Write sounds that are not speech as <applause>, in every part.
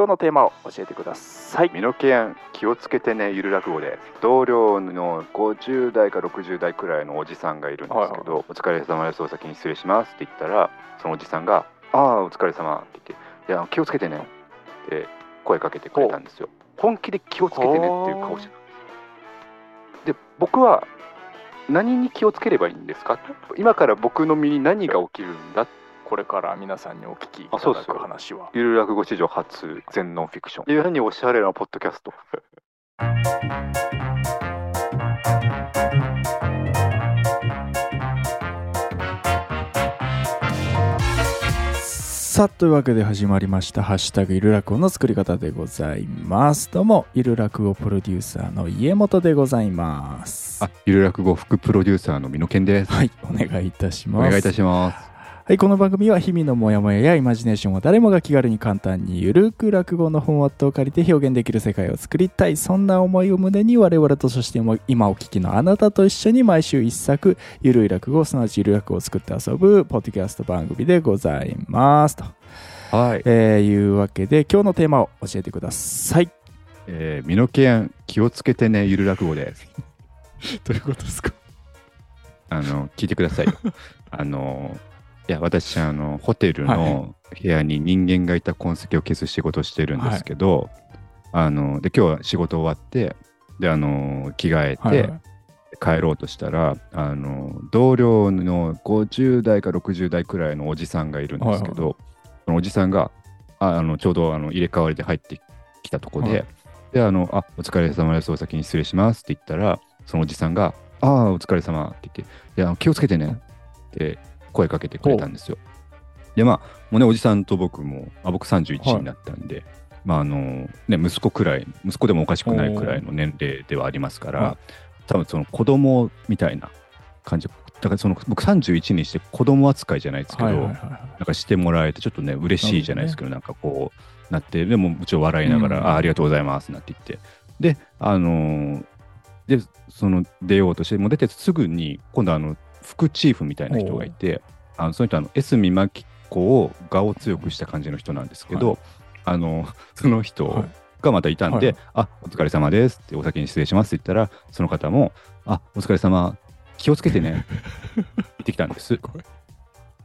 今日のテーマを教えてください。身の毛案気をつけてねゆる落語で。同僚の50代か60代くらいのおじさんがいるんですけど、お疲れ様ですお先に失礼しますって言ったらそのおじさんが「ああお疲れ様って言って「いや気をつけてね」って声かけてくれたんですよ。本気で気をつけてねっていう顔してた。で僕は何に気をつければいいんですか？今から僕の身に何が起きるんだこれから皆さんにお聞きいただく話は。ゆる落語史上初全ノンフィクション。いやにおしゃれなポッドキャストさあというわけで始まりました「ハッシュタグゆる落語」の作り方でございます。どうもゆる落語プロデューサーの家元でございます。あゆる落語副プロデューサーの美濃健です。はいお願いいたしおます。願いいたしますはい、この番組は日々のモヤモヤやイマジネーションを誰もが気軽に簡単にゆるく落語のフォーマットを借りて表現できる世界を作りたいそんな思いを胸に我々とそしても今お聞きのあなたと一緒に毎週一作ゆるい落語すなわちゆる落語を作って遊ぶポッドキャスト番組でございますと、はい、えーいうわけで今日のテーマを教えてください。えー、身の毛案気をつけてねゆる落語です。<laughs> どういうことですか？あの聞いてくださいよ。<laughs> あのいや私あのホテルはい。の部屋に人間がいた痕跡を消す仕事をしてるんですけど、あので今日は仕事終わってであの着替えて、はい。はい帰ろうとしたらあの同僚の50代か60代くらいのおじさんがいるんですけど、そのおじさんがああのちょうどあの入れ替わりで入ってきたとこで、はい。であのあ「お疲れ様ですお先に失礼します」って言ったらそのおじさんが「ああお疲れ様って言って「いや気をつけてね」って声かけてくれたんですよ。でまあもうねおじさんと僕もあ僕31になったんで、まああのね息子くらい息子でもおかしくないくらいの年齢ではありますから、は多分その子供みたいな感じ。だからその僕31にして子供扱いじゃないですけど、はいはいはいはい。なんかしてもらえてちょっとね嬉しいじゃないですけどなんかこうなってでももちろん笑いながら、うん。あありがとうございますなって言って。であのーでその出ようとしてもう出てすぐに今度あの副チーフみたいな人がいてあのその人あの江角真紀子を顔を強くした感じの人なんですけど、あのその人、はい。がまたいたんで、はい。あお疲れ様ですってお先に失礼しますって言ったらその方もあお疲れ様気をつけてねって言ってきたんです。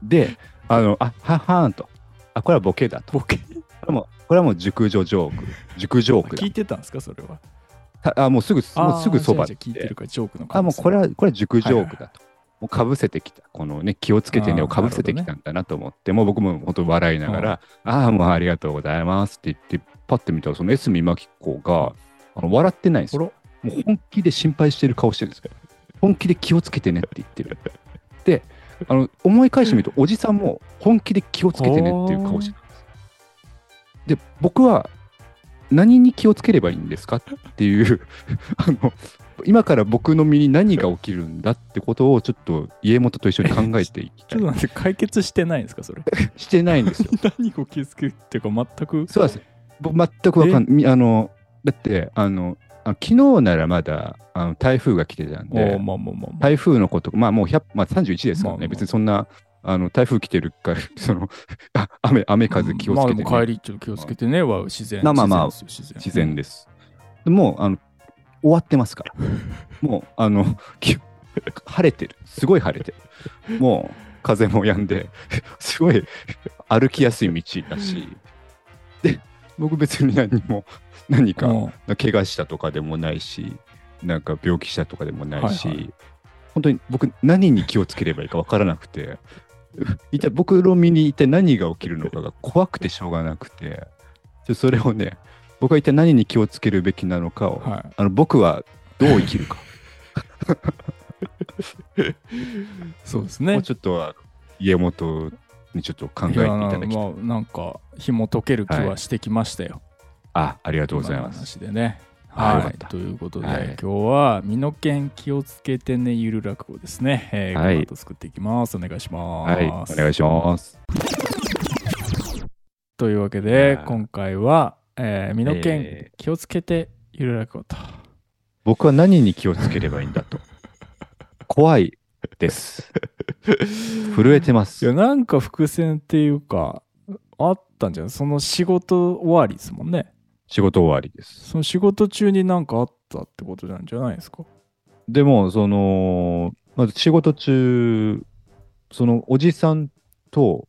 であのあははーんと。あこれはボケだと。ボケ。これもこれはもう熟女ジョーク。熟ジョークだ。聞いてたんですかそれは。たあもうすぐもうすぐそばあーじゃあじゃあ聞いてるからジョークのあもうこれははこれは熟ジョークだと、もうかぶせてきた。このね気をつけてねをかぶせてきたんだなと思って、もう僕も本当笑いながら、ああもうありがとうございますって言ってパッて見たらその江角真紀子があの笑ってないんですよ。もう本気で心配してる顔してるんですよ。本気で気をつけてねって言ってる。であの思い返してみるとおじさんも本気で気をつけてねっていう顔してるんです。で僕は何に気をつければいいんですかっていうあの今から僕の身に何が起きるんだってことをちょっと家元と一緒に考えていきたい。<laughs> ちょっと待って解決してないんですかそれ？してないんですよ。<laughs> 何を気づくっていうか全く？そうです僕全くわかんないあのだってあのあ昨日ならまだあの台風が来てたんおでーまあまあまあまあ。台風のことまあもう100、まあ、31ですからね、まあまあ。別にそんなあの台風来てるから <laughs> そのあ雨雨風気をつけて、ね。まあ帰りちょっと気をつけてねは自然まあまあまあ自然です。でもうあの終わってますから。もうあの <laughs> き晴れてる。すごい晴れてる。もう風も止んで、すごい歩きやすい道だし。で、僕別に何も何かうん怪我したとかでもないし、なんか病気したとかでもないし、はいは本当に僕何に気をつければいいか分からなくて、一体僕の身に一体何が起きるのかが怖くてしょうがなくて、それをね、僕は一体何に気をつけるべきなのかを、はい。あの僕はどう生きるか、<laughs> そうですね。もうちょっとは家元にちょっと考えていやただきたい。まあなんか紐解ける気はしてきましたよ、あ、ありがとうございます。話でね。はい。ということで、はい。今日は身の剣気をつけてねゆる落語ですね、えーはい。この後作っていきます。お願いします、はい、お願いします。というわけいで今回は、えー、身の剣、え気をつけてゆる落語と僕は何に気をつければいいんだと。<laughs> 怖いです。震えてますいや。なんか伏線っていうかあったんじゃない？その仕事終わりですもんね。仕事終わりです。その仕事中になんかあったってことなんじゃないですか？でも、その、まず仕事中、そのおじさんと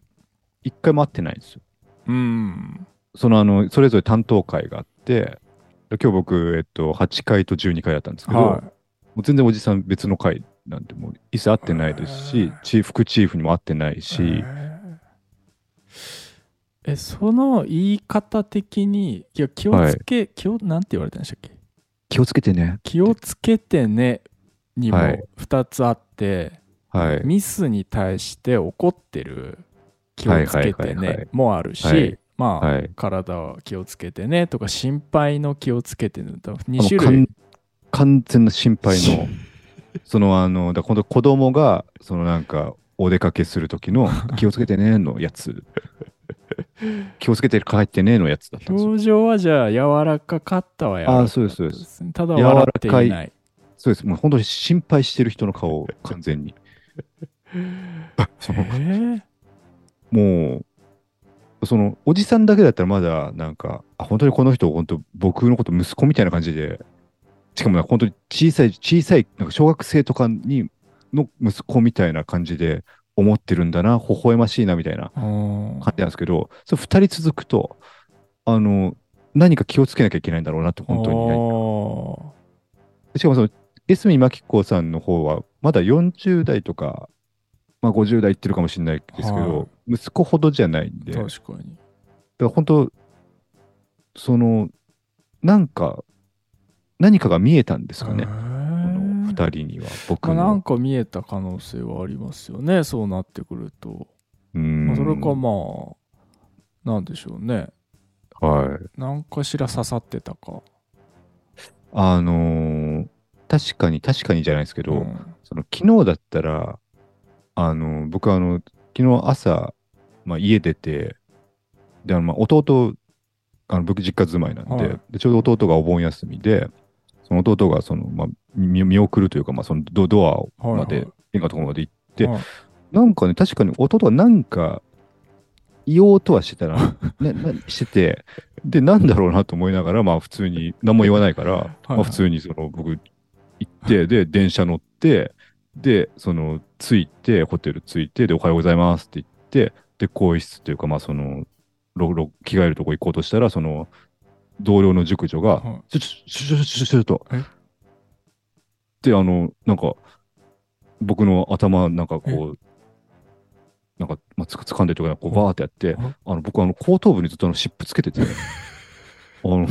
一回も会ってないんですよ。うん。そのあの、それぞれ担当会があって、今日僕、えっと、8回と12回だったんですけど、はもう全然おじさん別の会なんてもう一切会ってないですへしー、チーフ副チーフにも会ってないい。し、え、その言い方的に、いや、気をつけ、気を、なんて言われたんでしたっけ？気をつけてね。気をつけてねにもはい。2つあって、はい。ミスに対して怒ってる。気をつけてはいはいはいはねい。もあるし、はいまあ、はい体は気をつけてねとか心配の気をつけてねと2あの種類完完全な心配の、<laughs> そのあの、だ今度子供が、そのなんか、お出かけする時の <laughs> 気をつけてねのやつ。気をつけて帰ってねのやつだったんですよ。表情はじゃあ柔らかかったは柔らかかったあそうですそうですねただ笑ってい柔らないそうです。もう本当に心配してる人の顔を完全に。<laughs> えもう、その、おじさんだけだったらまだ、なんか、あ、本当にこの人、本当僕のこと息子みたいな感じで、しかも本当に小さい、小さい、なんか小学生とかに、の息子みたいな感じで思ってるんだな、微笑ましいな、みたいなー、感じなんですけど、それ二人続くと、あの、何か気をつけなきゃいけないんだろうなって、本当にね。しかもその、江角真紀子さんの方は、まだ40代とか、まあ50代いってるかもしれないですけど、息子ほどじゃないんで、だか確かにら本当、その、なんか、何かが見えたんですかね、二人には、僕まあ、なんの。か見えた可能性はありますよね。そうなってくると、うまあ、それかん。まあなんでしょうね。はい。何かしら刺さってたか。あのー確かに、確かにじゃないですけど、ん。その昨日だったら、あの、僕はあの、昨日朝、まあ、家出て、で、あの、まあ、弟、あの、僕実家住まいなんで,、はい。で、ちょうど弟がお盆休みで、その弟が、その、まあ、見見送るというか、まあ、そのドドアまで、はいはい。玄関のところまで行って、はい。なんかね、確かに弟がなんか、言おうとはしてたな、<laughs> ななしてて、で、なんだろうなと思いながら、まあ、普通に、何も言わないから、はい。まあ、普通に、その、僕、行って、で、電車乗って、で、その、着いて、ホテル着いて、で、おはようございますって言って、で、更衣室というか、まあ、その、ろろ着替えるとこ行こうとしたら、その、同僚の熟女が、はちょ、ちょ、ちょ、ちょ、ちょ、ちょ、とえ。で、あの、なんか、僕の頭、なんかこう、なんか、まあ、つ掴んでとか、こう、バーってやってえ、あの、僕、あの、後頭部にずっとあの、湿布つけてて、あの、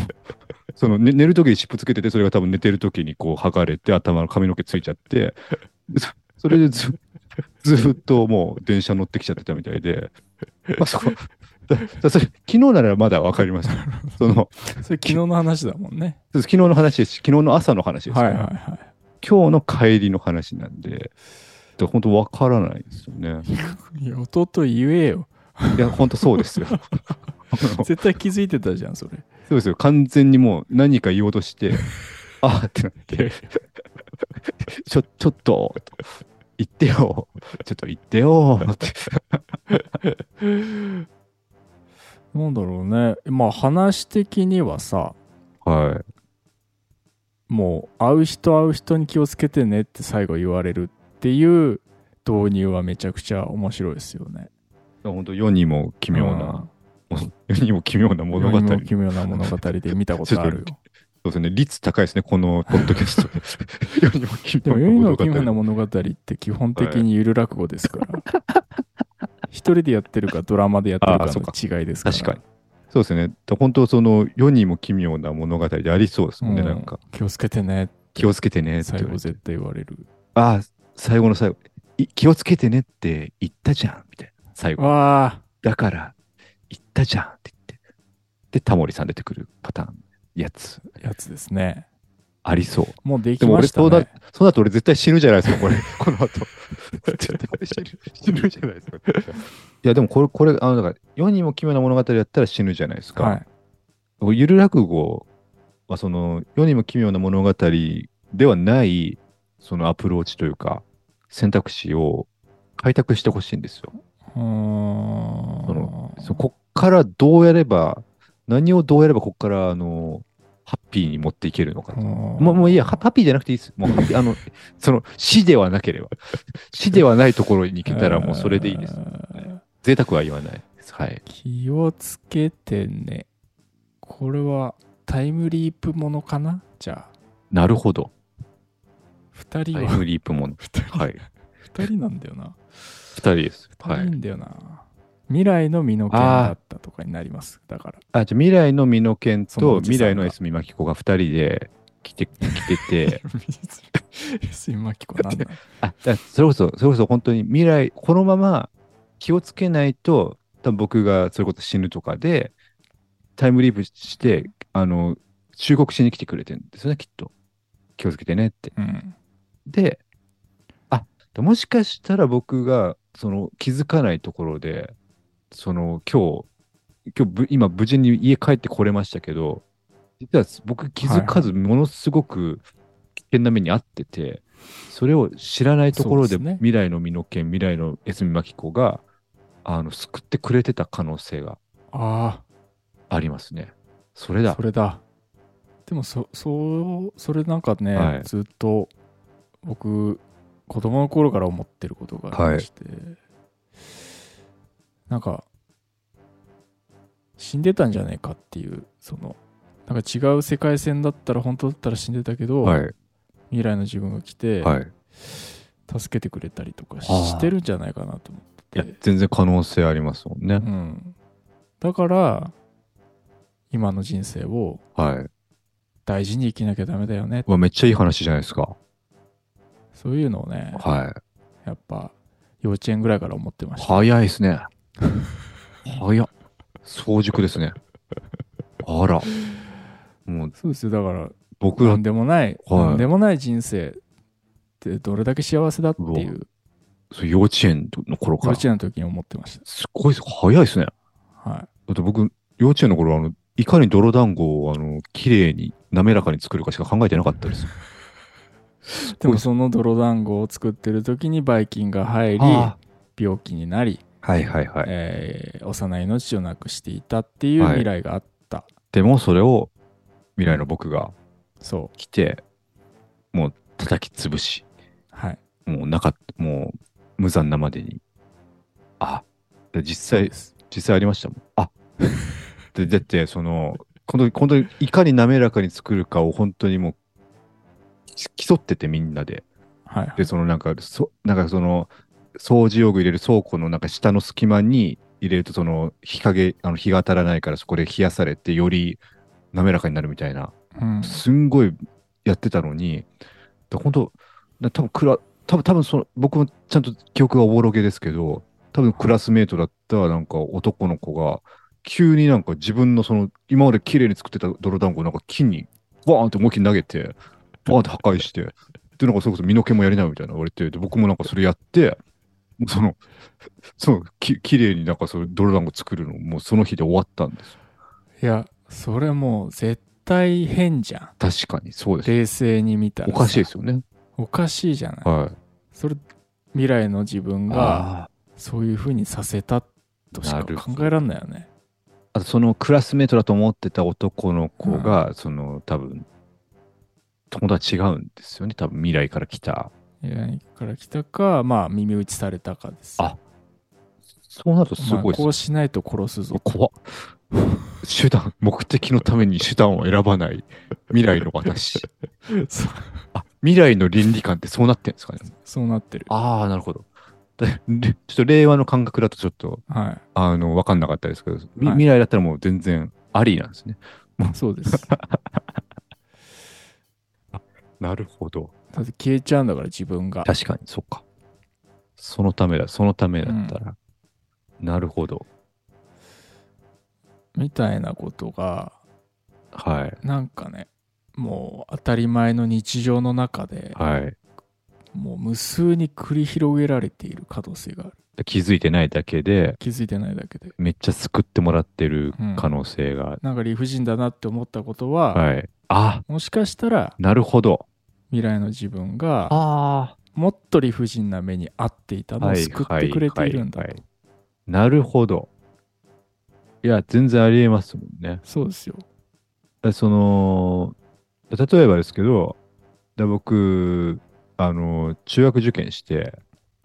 その、ね、寝るときに湿布つけてて、それが多分寝てるときにこう、剥がれて、頭の髪の毛ついちゃって、でそ <laughs> それでず、ずっともう電車乗ってきちゃってたみたいで、まあ、そこ、<laughs> だだそれ、昨日ならまだわかります。<laughs> その、いそれ昨日の話だもんね昨日の話ですし、昨日の朝の話ですかはら、いはいはい今日の帰りの話なんで、で本当わからないですよね。いや弟言えよいや、本当そうですよ。絶対気づいてたじゃんそれそうですよ。完全にもう何か言おうとして、あーってなって、<laughs> ちょ、ちょっと、言ってよ。ちょっと言ってよ。って。なんだろうねまあ話的にはさはい。もう会う人会う人に気をつけてねって最後言われるっていう導入はめちゃくちゃ面白いですよね。本当世にも奇妙な、<laughs> 世にも奇妙なうん物語。世にも奇妙な物語で見たことあるよ。ですね。率高いですね、この <laughs> ポッドキャストで。<laughs> 世にも奇妙な物語。って基本的にゆる落語ですから。<laughs> 一人でやってるかドラマでやってるかの違いですから。確かに。そうですね。本当その世にも奇妙な物語でありそうですもんね、うんなんか。気をつけてね。気をつけてねって最後絶対言われる。ああ、最後の最後。い気をつけてねって言ったじゃん、みたいな。最後。だから、言ったじゃんって言って。で、タモリさん出てくるパターン、やつ、やつですね。ありそう。もうできでもました俺そうだね。、そうだと俺絶対死ぬじゃないですか、これ。<laughs> この後。絶対死ぬ、死ぬじゃないですか。いや、でもこれ、これ、あの、だから、世にも奇妙な物語やったら死ぬじゃないですか。はい。ゆる落語は、その、世にも奇妙な物語ではない、そのアプローチというか、選択肢を開拓してほしいんですよ。うーんそのそこからどうやれば、何をどうやればここから、あの、ハッピーに持っていけるのかと。もうもういいや、ハハッピーじゃなくていいです。もう <laughs> あの、その、死ではなければ。死ではないところに行けたらもうそれでいいです。贅沢は言わないです。はい。気をつけてね。これはタイムリープものかな？じゃあ、なるほど。二人は、タイムリープもの。二人、はい。二人なんだよな。二人です。二人いはい。んだよな。未来の身の剣だったとかになります。だから。あ、じゃあ未来の美濃健と未来のエスミマキコが二人で来て、来てて、すいまきこなんだ。あ、だそれこそ、それこそ本当に未来、このまま気をつけないと、多分僕がそれこそ死ぬとかで、タイムリープして、あの、忠告しに来てくれてるんですよね、きっと。気をつけてねって。うん。で、あ、もしかしたら僕が、その気づかないところで、その今日、今日ぶ今無事に家帰ってこれましたけど、実は僕気づかずものすごく危険な目に遭ってて、それを知らないところで未来の身の剣、未来の江角真紀子が、あの、救ってくれてた可能性があありますね。それあ、だそ。れだ。でもそ、そう、それなんかね、はいずっと僕、子供の頃から思ってることがありまして、なんか、死んでたんじゃねえかっていう、その、なんか違う世界線だったら、本当だったら死んでたけど、はい。未来の自分が来て、はい。助けてくれたりとかしてるんじゃないかなと思ってて、、全然可能性ありますもんねう。ん、だから今の人生をはい。大事に生きなきゃダメだよねうわめっちゃいい話じゃないですか。そういうのをねはい。やっぱ幼稚園ぐらいから思ってました早いですね。<laughs> 早っ。早熟ですね。あら。もうそうですよだから僕らなんでもない、はいなんでもない人生ってどれだけ幸せだっていうそう幼稚園の頃から。幼稚園の時に思ってましすごいです。早いですね。だたはいって僕、幼稚園の頃、あの、いかに泥団子を、あの、綺麗に、滑らかに作るかしか考えてなかったです。でもその泥団子を作ってる時にバイキンが入りあ病気になり、はいはいはい。えー幼い命をなくしていたっていうはい。未来があった、でも、それを、未来の僕がそう。来て、もう叩き潰し、はい。もうなかっもう無残なまでに。あ、で実際実際ありましたもん。あ。でだって、その、本当に、本当にいかに滑らかに作るかを本当にもう、き競っててみんなで。はい。で、そのなんか、そなんかその、掃除用具入れる倉庫のなんか下の隙間に入れると、その日陰、あの日が当たらないからそこで冷やされて、より滑らかになるみたいな、うん。すんごいやってたのに、だ本当、だ多分クラ、多分多分その、僕もちゃんと記憶がおぼろげですけど、多分クラスメートだったなんか男の子が、急になんか自分のその、今まで綺麗に作ってた泥団子をなんか木に、バーンって思いっきり投げて、バーンって破壊して、で、なんかそれこそ身の毛もやりなよみたいな言われて、で、僕もなんかそれやって、<laughs> その、その、き綺麗になんかその泥団子作るの、もうその日で終わったんです。いやそれもう絶対変じゃん。確かに、そうです。冷静に見たらさ。おかしいですよね。おかしいじゃない。はい。それ未来の自分があそういうふうにさせたとしか考えられないよね。あとそのクラスメートだと思ってた男の子が、その多分友達違うんですよね。多分未来から来た未来から来たかまあ耳打ちされたかです。あそうなるとすまあごいです、こうしないと殺すぞ怖っ。<laughs> 手段目的のために手段を選ばない未来の私 <laughs> あ未来の倫理観ってそうなってんですかね。そうなってるああなるほど。ちょっと令和の感覚だとちょっとはあの分かんなかったですけど、みはい。未来だったらもう全然ありなんですね。いそうです。<laughs> なるほどだって消えちゃうんだから自分が確かに、そっか。そのためだ、そのためだったら。なるほど。みたいなことがはい。なんかねもう当たり前の日常の中ではい。もう無数に繰り広げられている可能性があるで気づいてないだけで、気づいてないだけでめっちゃ救ってもらってる可能性が。なんか理不尽だなって思ったことは、はい。あ、もしかしたらなるほど。未来の自分があもっと理不尽な目に遭っていたのを救ってくれているんだとなるほど。いや、全然ありえますもんね。そうですよ。だその、例えばですけど、だ僕、あの、中学受験して、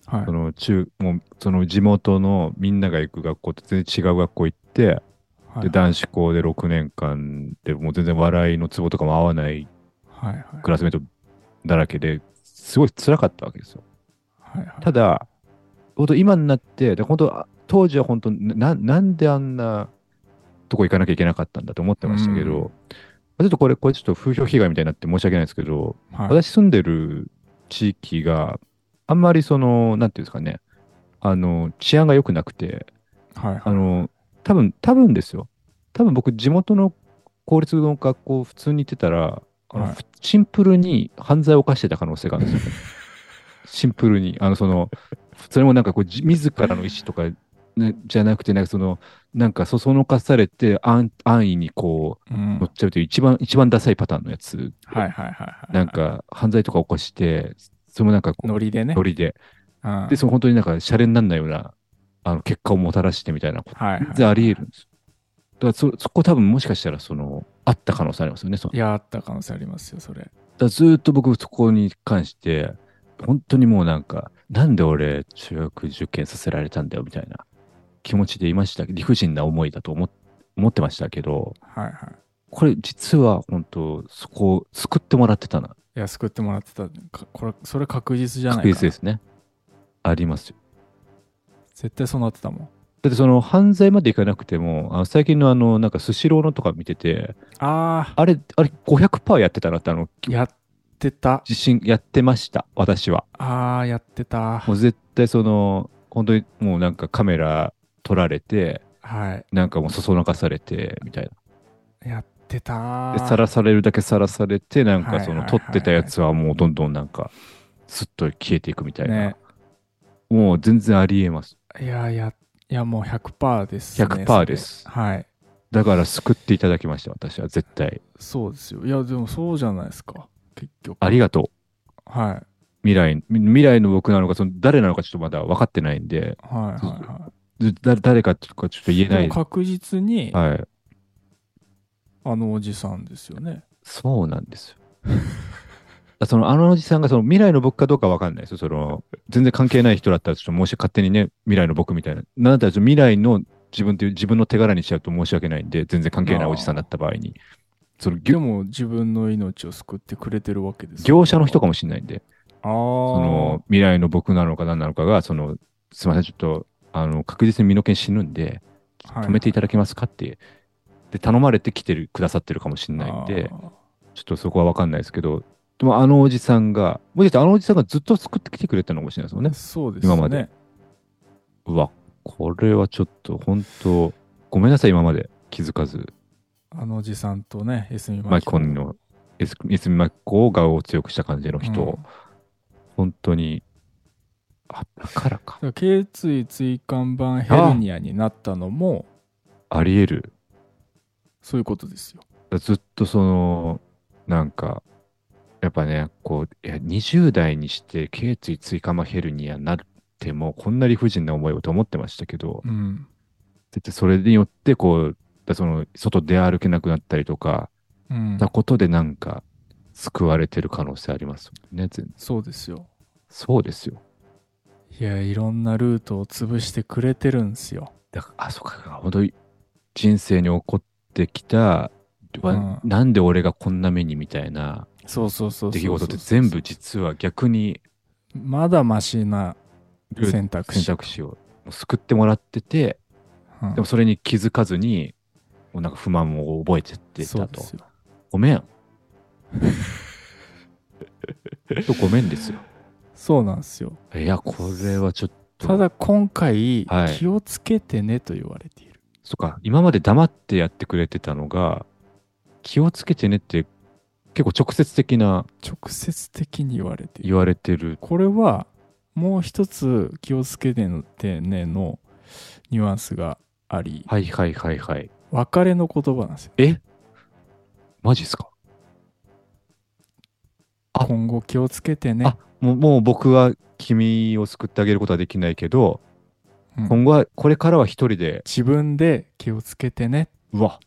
はいそ。の中、もう、その地元のみんなが行く学校と全然違う学校行って、はいで、男子校で6年間でもう全然笑いのツボとかも合わないはいはい。クラスメートだらけですごい辛かったわけですよ。はいはい。ただ、本当今になって、で本当あ当時は本当な、なんであんなとこ行かなきゃいけなかったんだと思ってましたけど、ちょっとこれ、これちょっと風評被害みたいになって申し訳ないですけど、はい、私住んでる地域があんまりその、なんていうんですかね、あの、治安が良くなくて、はいはい。あの、多分、多分ですよ。多分僕、地元の公立の学校普通に行ってたら、あのはいシンプルに犯罪を犯してた可能性があるんですよ。<laughs> シンプルに。あの、その、それもなんかこう、じ自らの意思とか、ね、じゃなくて、なんかその、なんかそそのかされて安安易にこううん乗っちゃうという一番、一番ダサいパターンのやつ。はいはいはいはい。なん、か犯罪とか起こして、それもなんかこう、ノリでね。ノリで。うんで、その本当になんかシャレにならないような、あの、結果をもたらしてみたいなこと、はいはい全然あり得るんですよ。だそ、そこ多分もしかしたら、その、あった可能性ありますよね。いや、あった可能性ありますよ、それ。だずーっと僕そこに関して、本当にもうなんか、なんで俺中学受験させられたんだよみたいな気持ちでいました。理不尽な思いだと思っ思ってましたけど、はいはい。これ実は本当そこを救ってもらってたな。いや、救ってもらってた。かこれ、それ確実じゃないかな。確実ですね。ありますよ。絶対そうなってたもん。だってその犯罪までいかなくても、あの最近のあの、なんかスシローのとか見てて、ああれ、あれ500%やってたなってあの、あ、やってた。自信やってました、私は。ああ、やってたも。う絶対その、本当にもうなんかカメラ撮られて、はい。なんかもうそそのかされて、みたいやってたな。で、さらされるだけさらされて、なんかそのはいはいはいはい撮ってたやつはもうどんどんなんか、すっと消えていくみたいな。ね。もう全然ありえます。いや、や、いや、もう100%です、ね。100%ですはい。だから救っていただきました、私は絶対。そうですよ。いや、でもそうじゃないですか。結局。ありがとう。はい。未来、み未来の僕なのか、その誰なのかちょっとまだ分かってないんで、はいはいはずだ誰かとかちょっと言えい。ない。確実に、はい。あのおじさんですよね。そうなんですよ。そのあのおじさんがその未来の僕かどうかわかんないですよ。その全然関係ない人だったらちょっと申し勝手にね、未来の僕みたいな。なんだったら未来の自分という自分の手柄にしちゃうと申し訳ないんで、全然関係ないおじさんだった場合に。そので業も自分の命を救ってくれてるわけですよ業者の人かもしれないんで、ああ。その未来の僕なのか何なのかが、その、すみません、ちょっと、あの、確実に身の毛死ぬんで、はい止めていただけますかって、で、頼まれて来てる、くださってるかもしれないんで、ちょっとそこはわかんないですけど、でもあのおじさんが、もしかしあのおじさんがずっと作ってきてくれたのかもしれないですもんね。そうですね。今までうわ、これはちょっと本当、ごめんなさい、今まで気づかず、あのおじさんとね、エスミマキコンの、エスミマキコを顔を強くした感じの人、うん本当に、あ、だからか。だから頸椎椎間板ヘルニアになったのもあり得る。そういうことですよ。ずっとその、なんか、やっぱね、こう、いや、20代にして、頸椎椎間板ヘルニアになっても、こんな理不尽な思いをと思ってましたけど、うん。それによって、こう、だその、外出歩けなくなったりとか、うんことでなんか、救われてる可能性ありますもんね、そうですよ。そうですよ。いや、いろんなルートを潰してくれてるんですよ。だから、あ、そっか、本当に人生に起こってきた、わうんなんで俺がこんな目にみたいなそうそうそう出来事って全部実は逆にまだマシな選択肢。選択肢を救ってもらってて、うんでもそれに気づかずに、もうなんか不満を覚えてってたと。ごめん。と <laughs> ごめんですよ。そうなんですよ。いや、これはちょっと。ただ今回、はい気をつけてねと言われている。そっか、今まで黙ってやってくれてたのが、気をつけてねって結構直接的な直接的に言われて。言われてる。これはもう一つ気をつけてねのニュアンスがあり、はいはいはいはい。別れの言葉なんですよ。え？マジっすか？あ今後気をつけてねあ。もうもう僕は君を救ってあげることはできないけど、うん今後は、これからは一人で、自分で気をつけてね。うわ、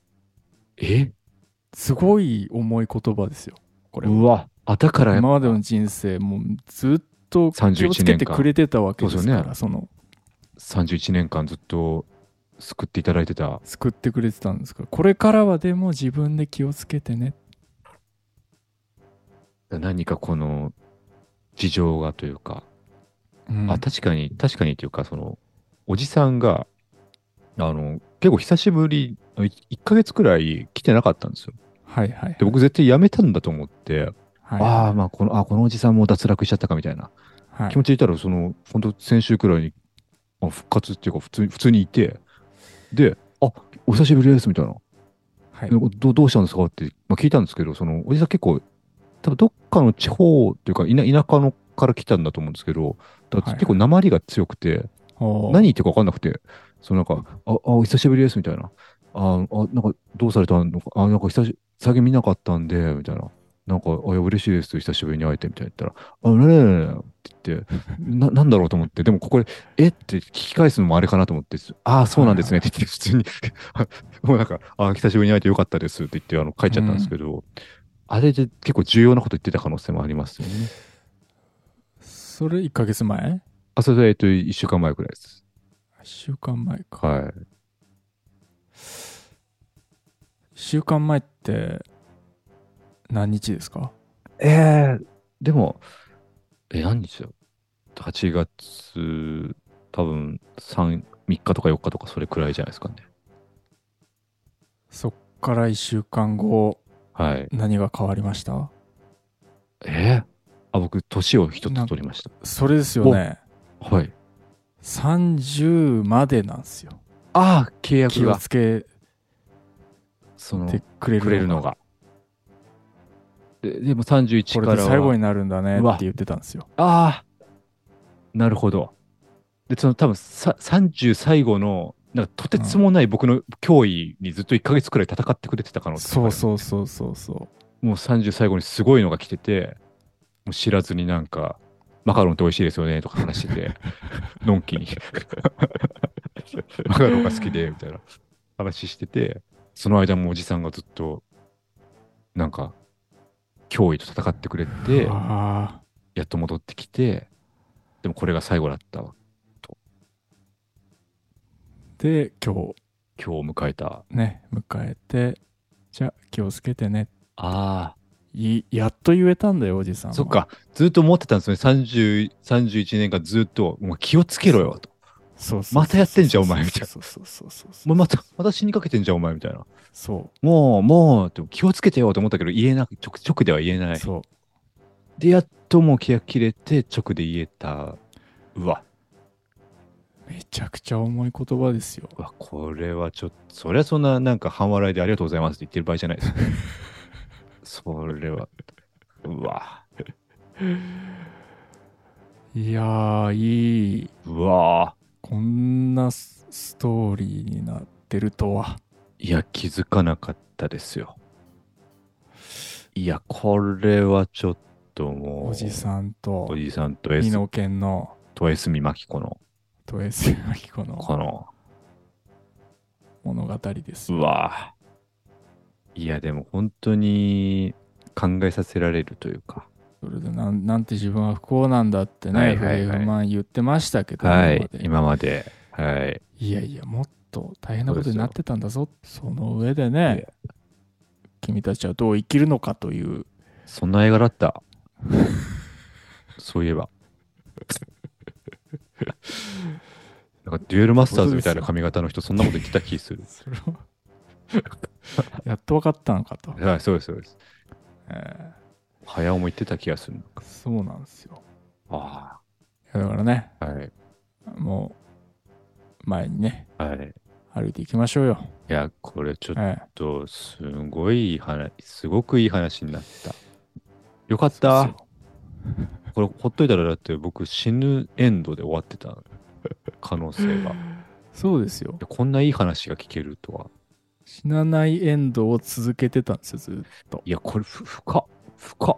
え？すごい重い言葉ですよ。これは。うわ、あ、だから今までの人生、もうずっと気31をつけてくれてたわけですから、そうですその、31年間ずっと救っていただいてた。救ってくれてたんですか？ら、これからはでも自分で気をつけてね。何かこの事情がというか、うんあ、確かに、確かにというか、その、おじさんが、あの、結構久しぶり、1ヶ月くらい来てなかったんですよ。はいはいはい。で、僕絶対辞めたんだと思って、はい、ああ、まあ、この、あこのおじさんも脱落しちゃったかみたいなはい気持ちでいたら、その、本当先週くらいに、あ復活っていうか、普通に、普通にいて、で、あ、お久しぶりです、みたいな。はいでどどうしたんですかって、まあ、聞いたんですけど、その、おじさん結構、多分どっかの地方っていうか、田田舎のから来たんだと思うんですけど、結構鉛が強くて、おー何言ってるか分かんなくて、そのなんか、あ、あ、お久しぶりです、みたいな。あ、あ、なんか、どうされたのか、あ、なんか久し、最近見なかったんで、みたいな。なんか、あ、いや、嬉しいです、久しぶりに会えて、みたいな言ったら、あ、ねえねえねえって言って、<laughs> な、なんだろうと思って、でもここで、え？って聞き返すのもあれかなと思って、ああ、そうなんですね、って言って、普通に、<laughs> もうなんか、あ、久しぶりに会えてよかったです、って言って、あの、書いちゃったんですけど、あれで結構重要なこと言ってた可能性もありますよね。それ1ヶ月前？あ、それで、えっと、1週間前くらいです。1週間前か。はい。週間前って何日ですか？ええでも、え、何日だ？よ ?8 月、多分3、3日とか4日とかそれくらいじゃないですかね。そっから1週間後、はい。何が変わりました？えーあ、僕、年を一つ取りました。それですよね。はい。30までなんですよ。ああ、契気を約が、つけその、てくれるくれるのが。ででも31これからは。で最後になるんだねって言ってたんですよ。ああ、なるほど。で、その多分さ30最後の、なんかとてつもない僕の脅威にずっと1ヶ月くらい戦ってくれてた可能性そうう。そうそうそうそう。もう30最後にすごいのが来てて、もう知らずになんか、マカロンって美味しいですよねとか話してて、<laughs> のんきに。<laughs> マカロンが好きで、みたいな話してて、その間もおじさんがずっと、なんか、脅威と戦ってくれて、あやっと戻ってきて、でもこれが最後だったわ。ーで、今今日迎えた。日ね、迎えて、じゃあ気をつけてね。あいやっと言えたんだよ、おじさん。そっか。ずっと思ってたんですね。30、31年間ずっと、もう気をつけろよと。そうまたやってんじゃんお前みたいなそうそうそうそう。もうまた、また死にかけてんじゃん、お前みたいな。そもう、もう、って気をつけてよと思ったけど、言えなく、直直では言えなう。い。そう。で、やっともう契約切れて、直で言えた。うわ、めちゃくちゃ重い言葉ですよ。うわ、これはちょっと、そりゃそんな、なんか半笑いでありがとうございますって言ってる場合じゃないですよ。<laughs> それは、うわ、いやー、いい。うわ。こんなスストーリーになってるとは。いや、気づかなかったですよ。いや、これはちょっともう、おじさんとおじさんと美濃県のと S みまきこの、と S マキコのこの、物語ですう。わいや、でも本当に考えさせられるというか。それでなんなんて自分は不幸なんだってね、はいはいはい不満言ってましたけど、はい今ま、で。はい。いやいや、もっと大変なことになってたんだぞ。その上でね、君たちはどう生きるのかという、そんな映画だった。そういえば。<laughs> なんかデュエルマスターズみたいな髪型の人、そんなこと言ってた気する。やっと分かったのかと。はい、そうです、そうです。え早尾も言ってた気がする。ーそうなんですよ。あいやだからね、あ。はい。もう、前にね、はい。歩いていきましょうよ。いや、これちょっええと、すごいいい話、すごくいい話になった。よかった。これ、ほっといたら、だって僕、死ぬエンドで終わってた可能性が。い <laughs> そうですよ。やこんないい話が聞けるとは。死なないエンドを続けてたんですよ、ずっと。いや、これ、ふ深っ。深っ。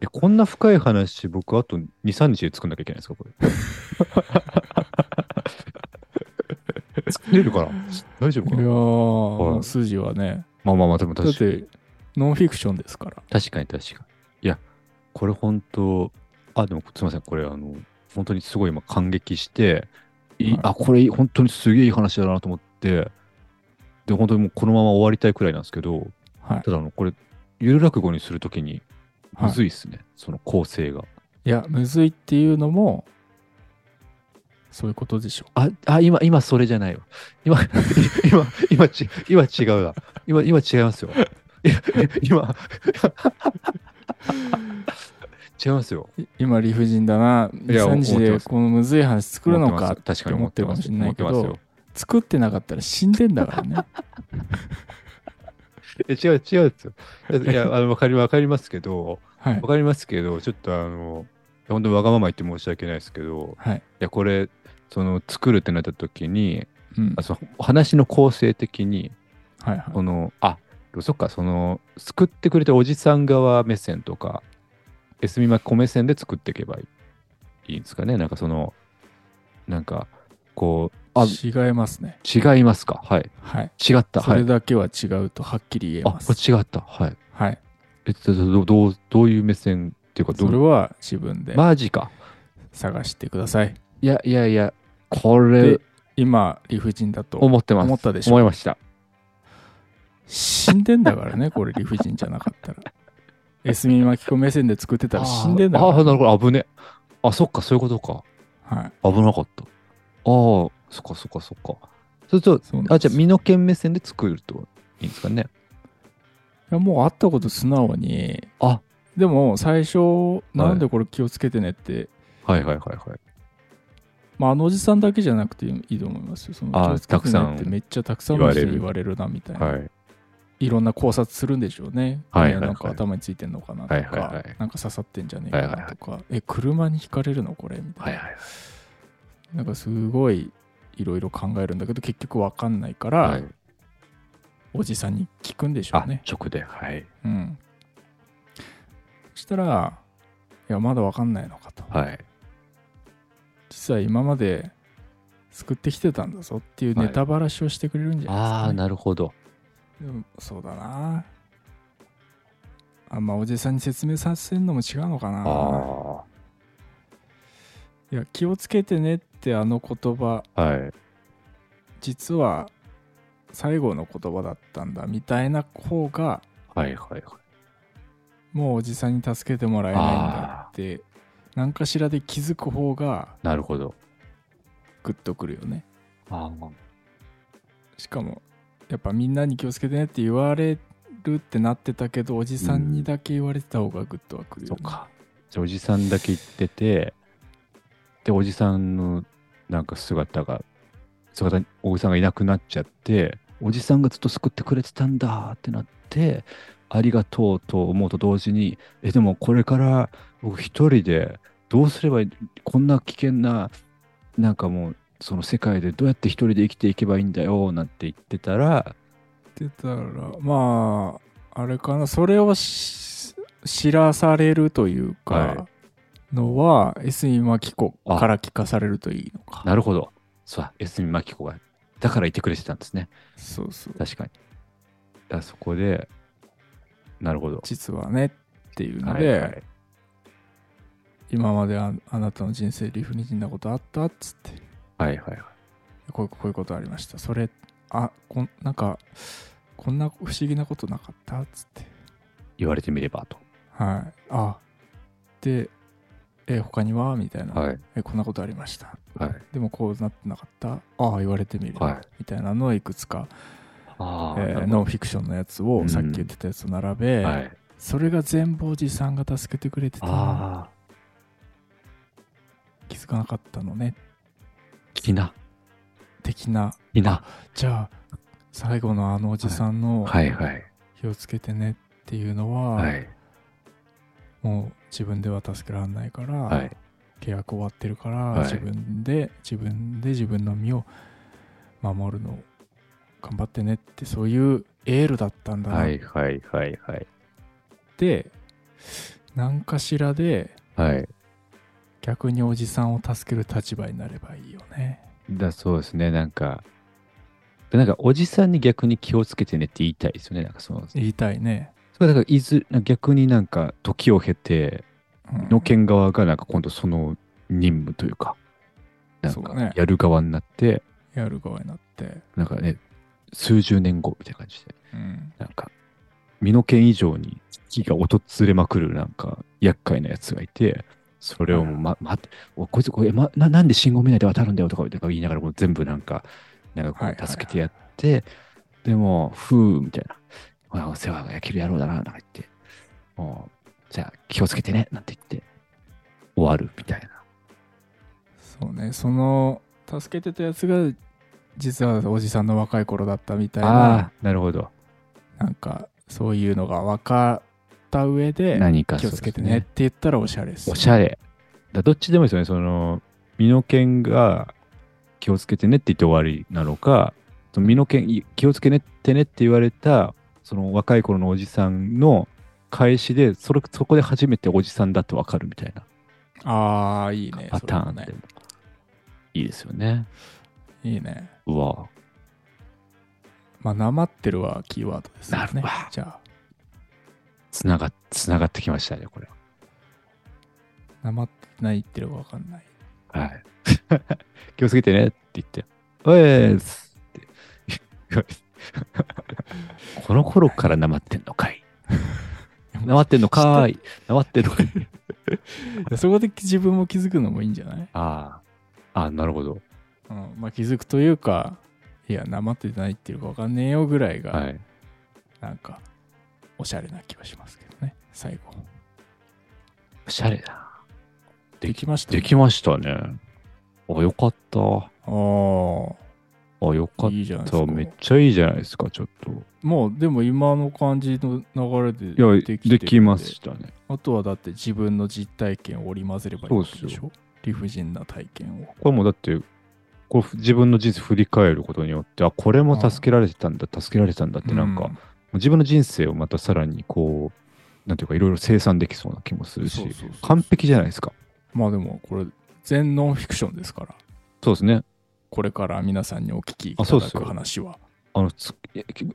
え、こんな深い話、僕あと2、3日で作んなきゃいけないんですか、これ？<laughs> 作れるかな？大丈夫いやかなー、はい筋はね。まあまあまあ、でもだ確かに。って、ノンフィクションですから。確かに確かに。いや、これ本当、あ、でもすみません、これ、あの、本当にすごい今感激して、いはいあ、これ本当にすげえいい話だなと思って、で、本当にもうこのまま終わりたいくらいなんですけど、はい。ただあの、これ、ゆる落語にするときに、はいむずいっすね、その構成が。いや、むずいっていうのも、そういうことでしょ。あ、あ、今、今それじゃないわ。今、<laughs> 今、今、ち今違うわ。今、今違いますよ。いや今、<laughs> 違いますよ。い今理不尽だな、いや2、3日思ってますでこのむずい話作るのかって確かに思ってるかもしれないけど作ってなかったら死んでんだからね。え違う、違うんですよ。いや、<laughs> あの、わかり、わかりますけど、はいわ。かりますけど、ちょっとあの、本当にわがまま言って申し訳ないですけど、はい。いや、これ、その、作るってなった時に、うんあ。その話の構成的に、はいはい。この、あ、そっか、その、救ってくれたおじさん側目線とか、エスミマコ目線で作っていけばいいいいんですかね？なんかその、なんか、こう、あ、違いますね。違いますか？はい。はい。違った？そはい。れだけは違うとはっきり言えあ、こます。れ違った？はい。はい。えっと、どどう、どういう目線っていうか、どそれは自分でマジか。探してください。いやいやいや、これで、今、理不尽だと思ってます。思ったでしょ？思いました。死んでんだからね、これ理不尽じゃなかったら。<laughs> エスミ巻き込目線で作ってたら死んでんだかああー、なるほど、危ね。あ、そっか、そういうことか。ら。はい。危なかった。ああ、そっかそっかそっか。そうすると、そうなんですあ、じゃあ、身の剣目線で作るといいんですかね。いやもう会ったこと素直に、あでも最初、なんでこれ気をつけてねって、はいはいはいはい。まあ、あのおじさんだけじゃなくていいと思いますよ。そのあ気をつけてねたくさんってめっちゃたくさんの人に言言われるなみたいな。はい。いろんな考察するんでしょうね。はいはいなんか頭についてんのかなとか、はいはいはいなんか刺さってんじゃねえかはいはいはないとか、え、車にひかれるのこれみたいな。はいはい。なんかすごいいろいろ考えるんだけど、結局わかんないから、はい、おじさんに聞くんでしょあうね。、直で。はい。うん。そしたら、いや、まだわかんないのかと。はい。実は今まで救ってきてたんだぞっていうネタばらしをしてくれるんじゃないですか、ああ、ねなるほど。でもそうだなあんまおじさんに説明させるのも違うのかなあいや気をつけてねってあの言葉あ。はい。実は最後の言葉だったんだみたいな方がはいはいはい。もうおじさんに助けてもらえないんだって何かしらで気づく方がなるほど。グッとくるよねあしかもやっぱみんなに気をつけてねって言われるってなってたけどおじさんにだけ言われてた方がグッとはくるよ、ねそうか。じゃあ、おじさんだけ言ってて、で、おじさんのなんか姿が、姿におじさんがいなくなっちゃって、おじさんがずっと救ってくれてたんだってなって、ありがとうと思うと同時に、え、でもこれから僕一人でどうすればいいこんな危険な、なんかもう、その世界でどうやって一人で生きていけばいいんだよなんて言ってたら、ってたらまああれかなそれをし知らされるというか、はのは S イマキコから聞かされるといいのかなるほど。そうだ、エスミマキコが、だからいてくれてたんですね。そうそう確かに。だそこで、なるほど。実はねっていうのはで、いはい今までああなたの人生理不尽なことあったっつってはいはいはい。こういうこういうことありましたそれあこんなんかこんな不思議なことなかったっつって言われてみればと。はいあでえ他には？みたいな、はい。えこんなことありました？はい。でもこうなってなかった？ああ言われてみる、はい。みたいなのをいくつか、あえーノンフィクションのやつを、うん。さっき言ってたやつを並べ、はい。それが全部おじさんが助けてくれてたああ、気づかなかったのね。きな。的な。きな。じゃあ最後のあのおじさんのはい。はい。気をつけてねっていうのは、はい。もう自分では助けられないから、はい。契約終わってるから、はい自分で自分で自分の身を守るのを頑張ってねってそういうエールだったんだなっはいはいはいはい。て何かしらではい。逆におじさんを助ける立場になればいいよね。だそうですね、なんか、でなんかおじさんに逆に気をつけてねって言いたいですよね。なんかその、言いたいね。それだからいず逆になんか時を経て、うん。の県側がなんか今度その任務というか、なんかやる側になって、やる側になって。なんかね、数十年後みたいな感じで、うん。なんか、身の剣以上に危機が訪れまくるなんか厄介なやつがいて、それをま、待って、おこいつこれ、ま、な、なんで信号見ないで渡るんだよとか言いながらもう全部なんか、なんかこはいはいはい。う助けてやって、でも、ふうみたいな、ほらお世話が焼ける野郎だな、なんか言って、もう、じゃあ気をつけてね、なんて言って、終わるみたいな。そうね。その、助けてたやつが、実はおじさんの若い頃だったみたいあな、あ、なるほど。なんか、そういうのが分かった上で、何か気をつけてねって言ったらおしゃれです、おしゃ。れ。だどっちでもいいですよね。その、身の剣が気をつけてねって言って終わりなのか、その身の剣い気をつけてねって言われた、その若い頃のおじさんの返しで、それそこで初めておじさんだってわかるみたいなああ、いいね。パターンでね。いいですよね。いいね。うわ。まあ、なまってるはキーワードですよねなるわ。じゃあ、つなが、つながってきましたね、これなまってないってるか分かんない。は。はい。<laughs> 気をつけてねって言って、おいーすって。<laughs> この頃からなまってんのかい。なまってんのかーい。なまってんのかい。そこで自分も気づくのもいいんじゃない、ああ。ああ、なるほど。うん、まあ気づくというか、いや、なまってないっていうか分かんねえよぐらいが、はい。なんか、おしゃれな気はしますけどね、最後。おしゃれだ。できましたできましたね。あ、よかった。ああ、あ、よかっいいじゃないですた。か。めっちゃいいじゃないですか、ちょっと。もう、でも今の感じの流れでできてできましたね。あとはだって自分の実体験を織り交ぜればいいわけでしょ？理不尽な体験を。これもだって、こう自分の人生振り返ることによって、あ、これも助けられてたんだ、助けられてたんだって、なんか、うん自分の人生をまたさらにこう、なんていうか、いろいろ生産できそうな気もするし、完璧じゃないですか。まあでもこれ全ノンフィクションですからそうですね。これから皆さんにお聞きいただくあそうですよ。話は。あの、つ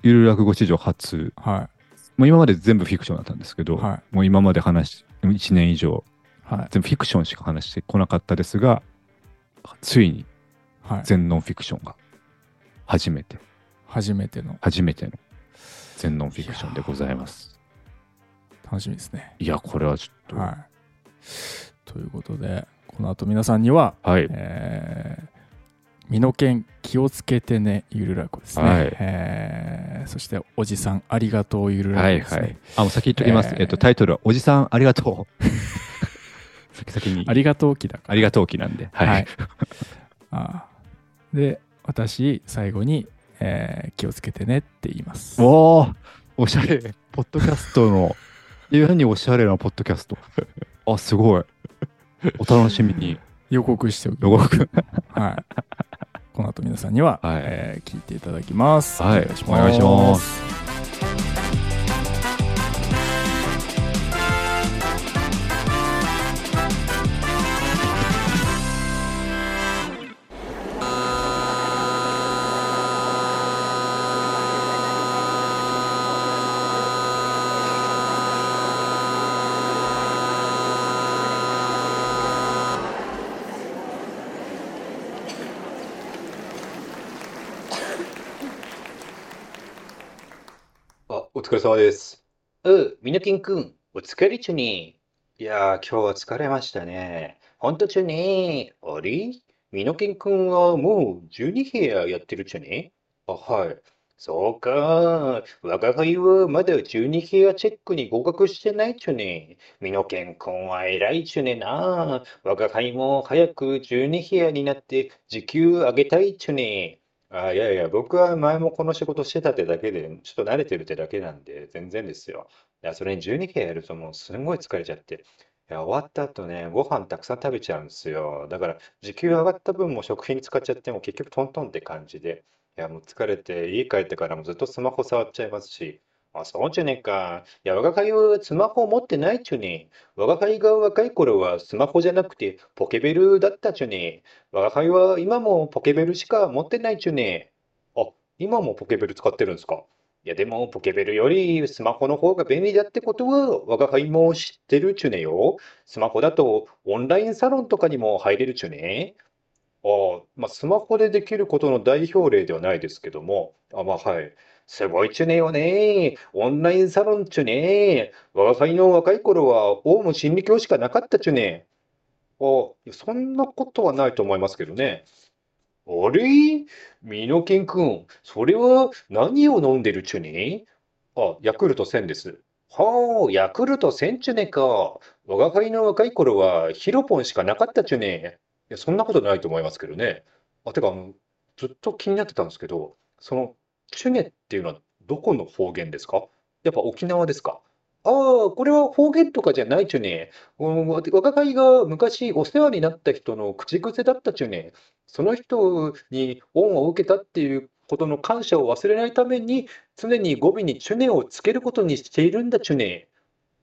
ゆる落語史上初、はもう今まで全部フィクションだったんですけど、い。はもう今まで話し、1年以上、いはい。全部フィクションしか話してこなかったですが、ついにはい。全ノンフィクションが初めて、初めての。初めての全ノンフィクションでございます。楽しみですね。いや、これはちょっと、はい。ということでこの後皆さんにははい。えー身の剣気をつけてねゆるらこですね、はいえーそしておじさんありがとうゆるらこはいですね、はい。あ、もう先言っときます。えーえっと、タイトルは、おじさんありがとう。先 <laughs> 先に。ありがとうきだからありがとうきなんで。はい。はいあーで私最後に、えー気をつけてねって言いますおーおしゃれ。ポッドキャストの、いや何おしゃれなポッドキャスト。あ、すごい。お楽しみに。<laughs> 予告しておき予ます、告。はい、この後皆さんには、はい。えー聞いていただきます、はい。お願いします。お願いしますお疲れ様です。う、みのきんくん、お疲れちゅに。いやー、今日は疲れましたね。ほんとちゅに？あれ？みのきんくんはもう12部屋やってるちゅにあ、はい。そうか。我が輩はまだ12部屋チェックに合格してないちゅに。みのけんくんは偉いちゅねな。我が輩も早く12部屋になって時給上げたいちゅに。あ、いやいや、僕は前もこの仕事してたってだけで、ちょっと慣れてるってだけなんで、全然ですよ。いや、それに12件やるともうすんごい疲れちゃって。いや、終わった後ね、ご飯たくさん食べちゃうんですよ。だから、時給上がった分も食品に使っちゃっても結局トントンって感じで。いや、もう疲れて、家帰ってからもずっとスマホ触っちゃいますし、あ、そうじゃねえか。いや、我が輩はスマホを持ってないっちゅね。我が輩が若い頃はスマホじゃなくてポケベルだったっちゅね。我が輩は今もポケベルしか持ってないっちゅね。あ、今もポケベル使ってるんですか？いや、でもポケベルよりスマホの方が便利だってことは我が輩も知ってるっちゅねよ。スマホだとオンラインサロンとかにも入れるっちゅね。あまあ、スマホでできることの代表例ではないですけども、あ、まあ、はい。すごいっちゅねよね。オンラインサロンっちゅね。我が輩の若い頃は、オウム真理教しかなかったっちゅね。あ、いやそんなことはないと思いますけどね。あれ？ミノケン君、それは何を飲んでるっちゅね？あ、ヤクルト1000です。はあ、ヤクルト1000っちゅねか。我が輩の若い頃はヒロポンしかなかったっちゅね。いや、そんなことないと思いますけどね。あ、てか、ずっと気になってたんですけど、その、チュネっていうのはどこの方言ですか？やっぱ沖縄ですか？ああ、これは方言とかじゃないちゅね。うん若輩が昔お世話になった人の口癖だったちゅね。その人に恩を受けたっていうことの感謝を忘れないために、常に語尾にチュネをつけることにしているんだちゅね。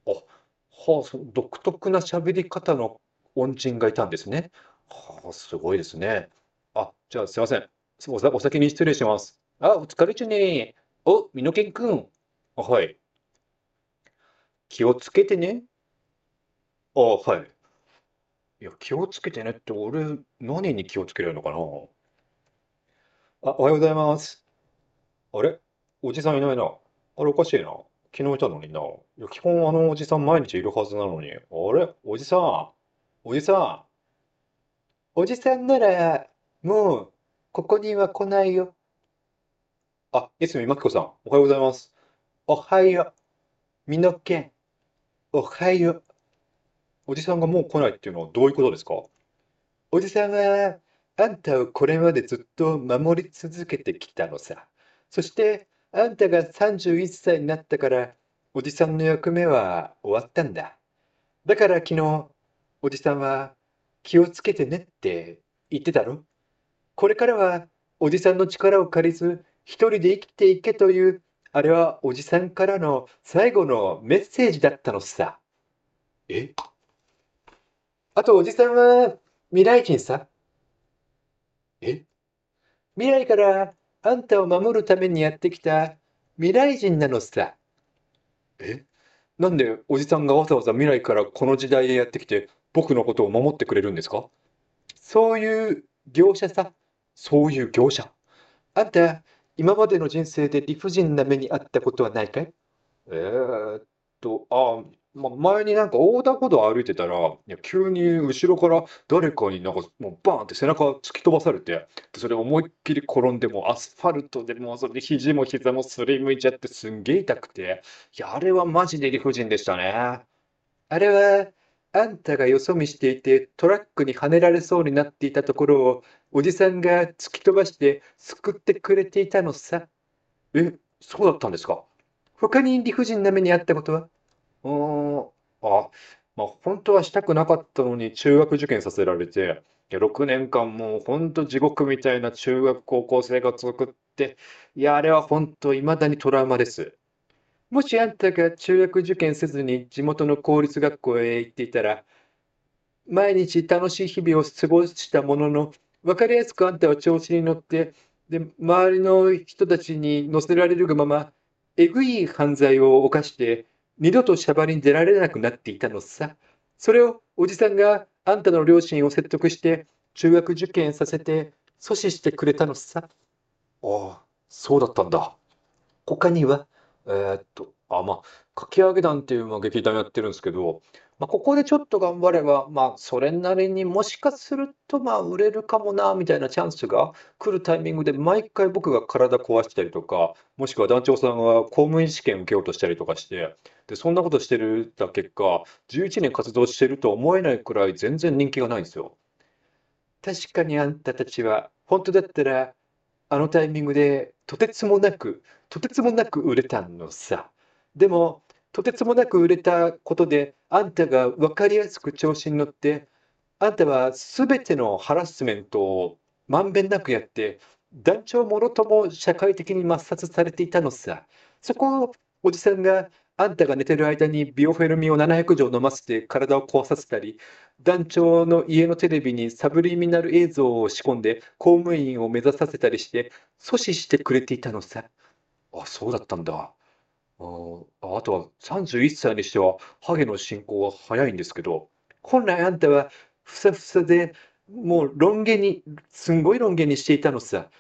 あ、はあ、その独特な喋り方の恩人がいたんですね。はあ、すごいですね。あ、じゃあすいません。おお先に失礼します。あ、お疲れちゅね。お、みのけんくん。あ、はい。気をつけてね。あ、はい。いや、気をつけてねって、俺、何に気をつけるのかなあ、おはようございます。あれ？おじさんいないな。あれ、おかしいな。昨日いたのにな。いや、基本あのおじさん毎日いるはずなのに。あれ？おじさん？おじさん？おじさんなら、もう、ここには来ないよ。あ、いすみまきこさん、おはようございます。おはよう。みのけん、おはよう。おじさんがもう来ないっていうのはどういうことですか？おじさんは、あんたをこれまでずっと守り続けてきたのさ。そして、あんたが31歳になったから、おじさんの役目は終わったんだ。だから昨日、おじさんは、気をつけてねって言ってたろこれからはおじさんの力を借りず一人で生きていけというあれはおじさんからの最後のメッセージだったのさ。え？あとおじさんは未来人さ。え？未来からあんたを守るためにやってきた未来人なのさ。え？なんでおじさんがわざわざ未来からこの時代へやってきて僕のことを守ってくれるんですか？そういう業者さ。そういう業者。あんた、今までの人生で理不尽な目にあったことはないかい？えーっと、あ、ま、前になんか横断歩道歩いてたら、いや急に後ろから誰かになんかもうバーンって背中突き飛ばされて、でそれ思いっきり転んでもアスファルトでもうそれで肘も膝もすりむいちゃってすんげえ痛くて、いや、あれはマジで理不尽でしたね。あれはあんたがよそ見していてトラックにはねられそうになっていたところをおじさんが突き飛ばして救ってくれていたのさ。え、そうだったんですか？他に理不尽な目にあったことは？うーん、あ、まあ本当はしたくなかったのに中学受験させられて、いや6年間もう本当地獄みたいな中学高校生活を送って、いや、あれは本当未だにトラウマです。もしあんたが中学受験せずに地元の公立学校へ行っていたら、毎日楽しい日々を過ごしたものの、分かりやすくあんたは調子に乗って、で、周りの人たちに乗せられるがまま、えぐい犯罪を犯して、二度とシャバに出られなくなっていたのさ。それをおじさんがあんたの両親を説得して、中学受験させて阻止してくれたのさ。ああ、そうだったんだ。他にはえーっと、あ、まあ、かき上げ団っていう、まあ、劇団やってるんですけど、ま、ここでちょっと頑張れば、まあ、それなりにもしかすると、まあ、売れるかもな、みたいなチャンスが来るタイミングで、毎回僕が体壊したりとか、もしくは団長さんが公務員試験受けようとしたりとかして、で、そんなことしてるた結果、11年活動してると思えないくらい全然人気がないんですよ。確かにあんたたちは、本当だったら、あのタイミングでとてつもなく、とてつもなく売れたのさ。でも、とてつもなく売れたことで、あんたが分かりやすく調子に乗って、あんたは全てのハラスメントをまんべんなくやって、団長もろとも社会的に抹殺されていたのさ。そこをおじさんがあんたが寝てる間にビオフェルミンを700錠飲ませて体を壊させたり、団長の家のテレビにサブリミナル映像を仕込んで公務員を目指させたりして阻止してくれていたのさ。あ、そうだったんだ。ああとは31歳にしてはハゲの進行は早いんですけど、本来あんたはふさふさでもうロン毛に、すんごいロン毛にしていたのさ。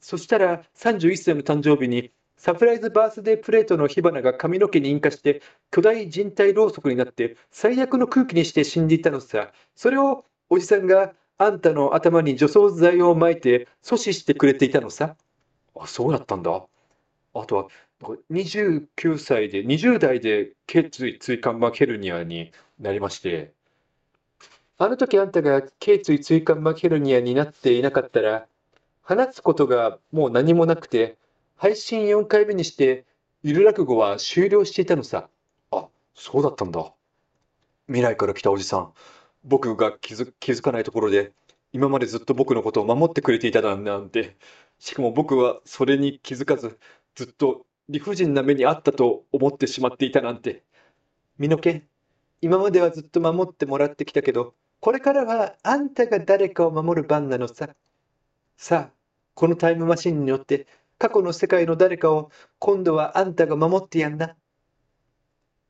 そしたら31歳の誕生日にサプライズバースデープレートの火花が髪の毛に引火して巨大人体ろうそくになって最悪の空気にして死んでいたのさ。それをおじさんがあんたの頭に除草剤を撒いて阻止してくれていたのさ。あ、そうだったんだ。あとは29歳で、20代で頸椎椎間膜ヘルニアになりまして、あの時あんたが頸椎椎間膜ヘルニアになっていなかったら、話すことがもう何もなくて、配信4回目にして、ゆる落語は終了していたのさ。あ、そうだったんだ。未来から来たおじさん。僕が気づ気づかないところで、今までずっと僕のことを守ってくれていたなんて。しかも僕はそれに気づかず、ずっと理不尽な目にあったと思ってしまっていたなんて。身の毛、今まではずっと守ってもらってきたけど、これからはあんたが誰かを守る番なのさ。さあ、このタイムマシンによって過去の世界の誰かを今度はあんたが守ってやんな。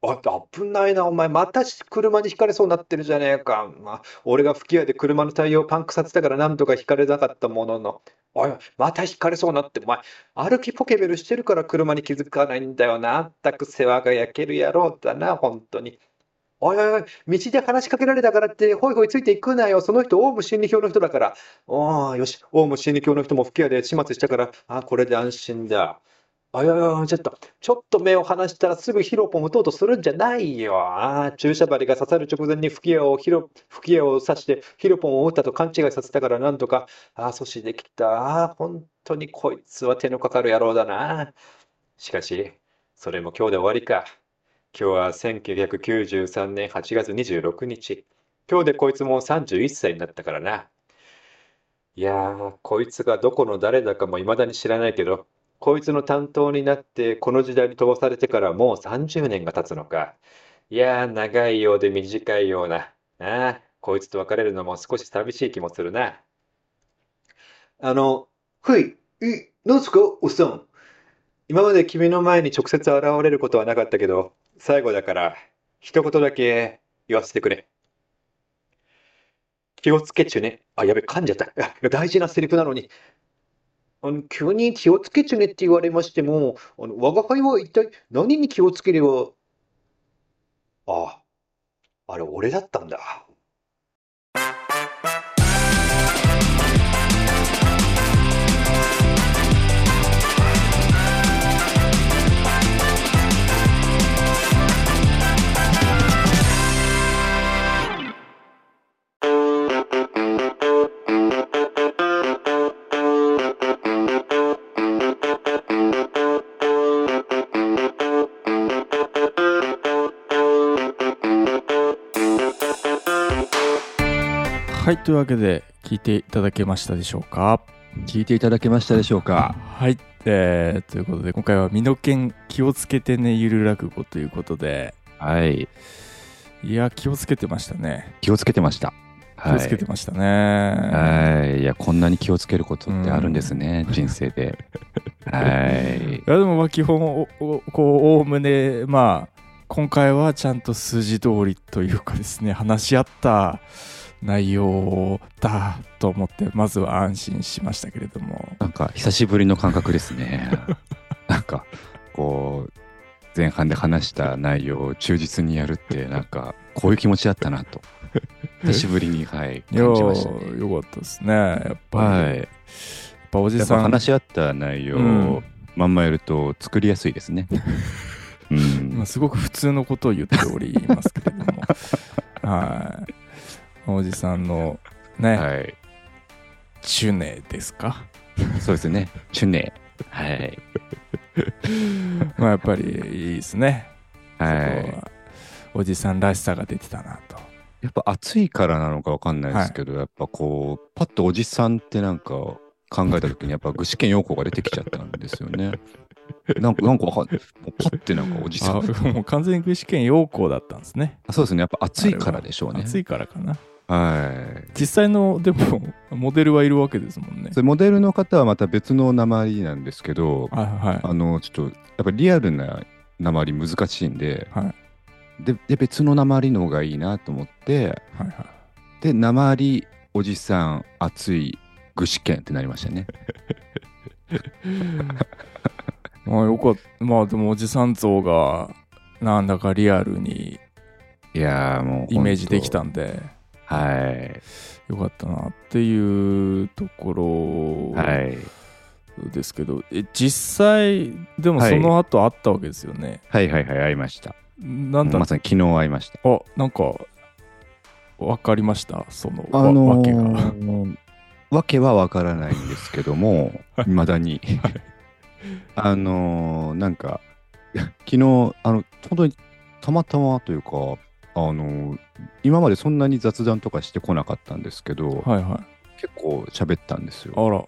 あ、危ないな、お前。また車にひかれそうになってるじゃねえか。まあ、俺が吹き矢で車のタイヤをパンクさせたからなんとかひかれなかったものの。おい、またひかれそうになって、お前、歩きポケベルしてるから車に気づかないんだよな。あったく世話が焼ける野郎だな、本当に。おいおい、道で話しかけられたからって、ほいほいついていくなよ。その人、オウム真理教の人だから。おー、よし、オウム真理教の人も吹き矢で始末したから、あ、これで安心だ。おいおいおい、ちょっと、ちょっと目を離したらすぐヒロポン打とうとするんじゃないよ。ああ、注射針が刺さる直前に吹き矢を、ヒロ、吹き矢を刺してヒロポンを打ったと勘違いさせたからなんとか、ああ、阻止できた。ああ、本当にこいつは手のかかる野郎だな。しかし、それも今日で終わりか。今日は1993年8月26日。今日でこいつも31歳になったからな。いやー、こいつがどこの誰だかも未だに知らないけど、こいつの担当になってこの時代に飛ばされてからもう30年が経つのか。いやー、長いようで短いような。ああ、こいつと別れるのも少し寂しい気もするな。あの、はい、え、なんすか、おっさん。今まで君の前に直接現れることはなかったけど、最後だから、一言だけ言わせてくれ。気をつけちゅね。あ、やべ、噛んじゃった。大事なセリフなのに。あの、急に気をつけちゅねって言われましても、あの、我が輩は一体何に気をつければ。あ、あれ、俺だったんだ。はい、というわけで聞いていただけましたでしょうか？聞いていただけましたでしょうか？はい、えー、ということで今回は身の剣気をつけてねゆる落語ということで、はい。いや気をつけてましたね。気をつけてました。気をつけてましたね。はい。いや、こんなに気をつけることってあるんですね、人生で。はい。<laughs> いやでもまあ基本おおこうおおむねまあ今回はちゃんと数字通りというかですね話し合った内容だと思ってまずは安心しましたけれどもなんか、久しぶりの感覚ですね。<laughs> なんか、こう、前半で話した内容を忠実にやるって、なんか、こういう気持ちだったなと。久しぶりに、はい、<laughs> 感じましたね。ーよかったですねやっぱり、はい。やっぱおじさんぱ話し合った内容うんをまんまやると作りやすいですね。<laughs> うんまあ、すごく普通のことを言っておりますけれどもはいおじさんのね、はい。チュネですか？そうですね。チュネ。はい。<laughs> まあやっぱりいいですね、はい。はおじさんらしさが出てたなとやっぱ暑いからなのかわかんないですけど、やっぱこう、パッとおじさんってなんか考えた時にやっぱ具志堅用高が出てきちゃったんですよね。<laughs> なんか、なんかわかんない。もうパッてなんかおじさん。あもう完全に具志堅陽光だったんですね。あそうですね。やっぱ暑いからでしょうね。暑いからかな。はい。実際の、でも、モデルはいるわけですもんね。それモデルの方はまた別の鉛なんですけど、はいはい。あの、ちょっと、やっぱリアルな鉛難しいんで、はいで、で別の鉛の方がいいなと思って、はいはい。で、鉛、おじさん、熱い、具志堅ってなりましたね。まあよかった。まあでもおじさん像がなんだかリアルにいやーもう。イメージできた。んで、はい。よかったなっていうところはい。ですけど、え実際、でもはいその後あったわけですよね？はいはいはい、会いました。なんだ、まさに昨日会いました。あ、なんか、わかりました？その、わあのわけが。ー、わけはわからないんですけども、いまだに。あのー、なんか、昨日、あの、本当にたまたまというか、あのー、今までそんなに雑談とかしてこなかったんですけど、はいはい。結構喋ったんですよ。あら、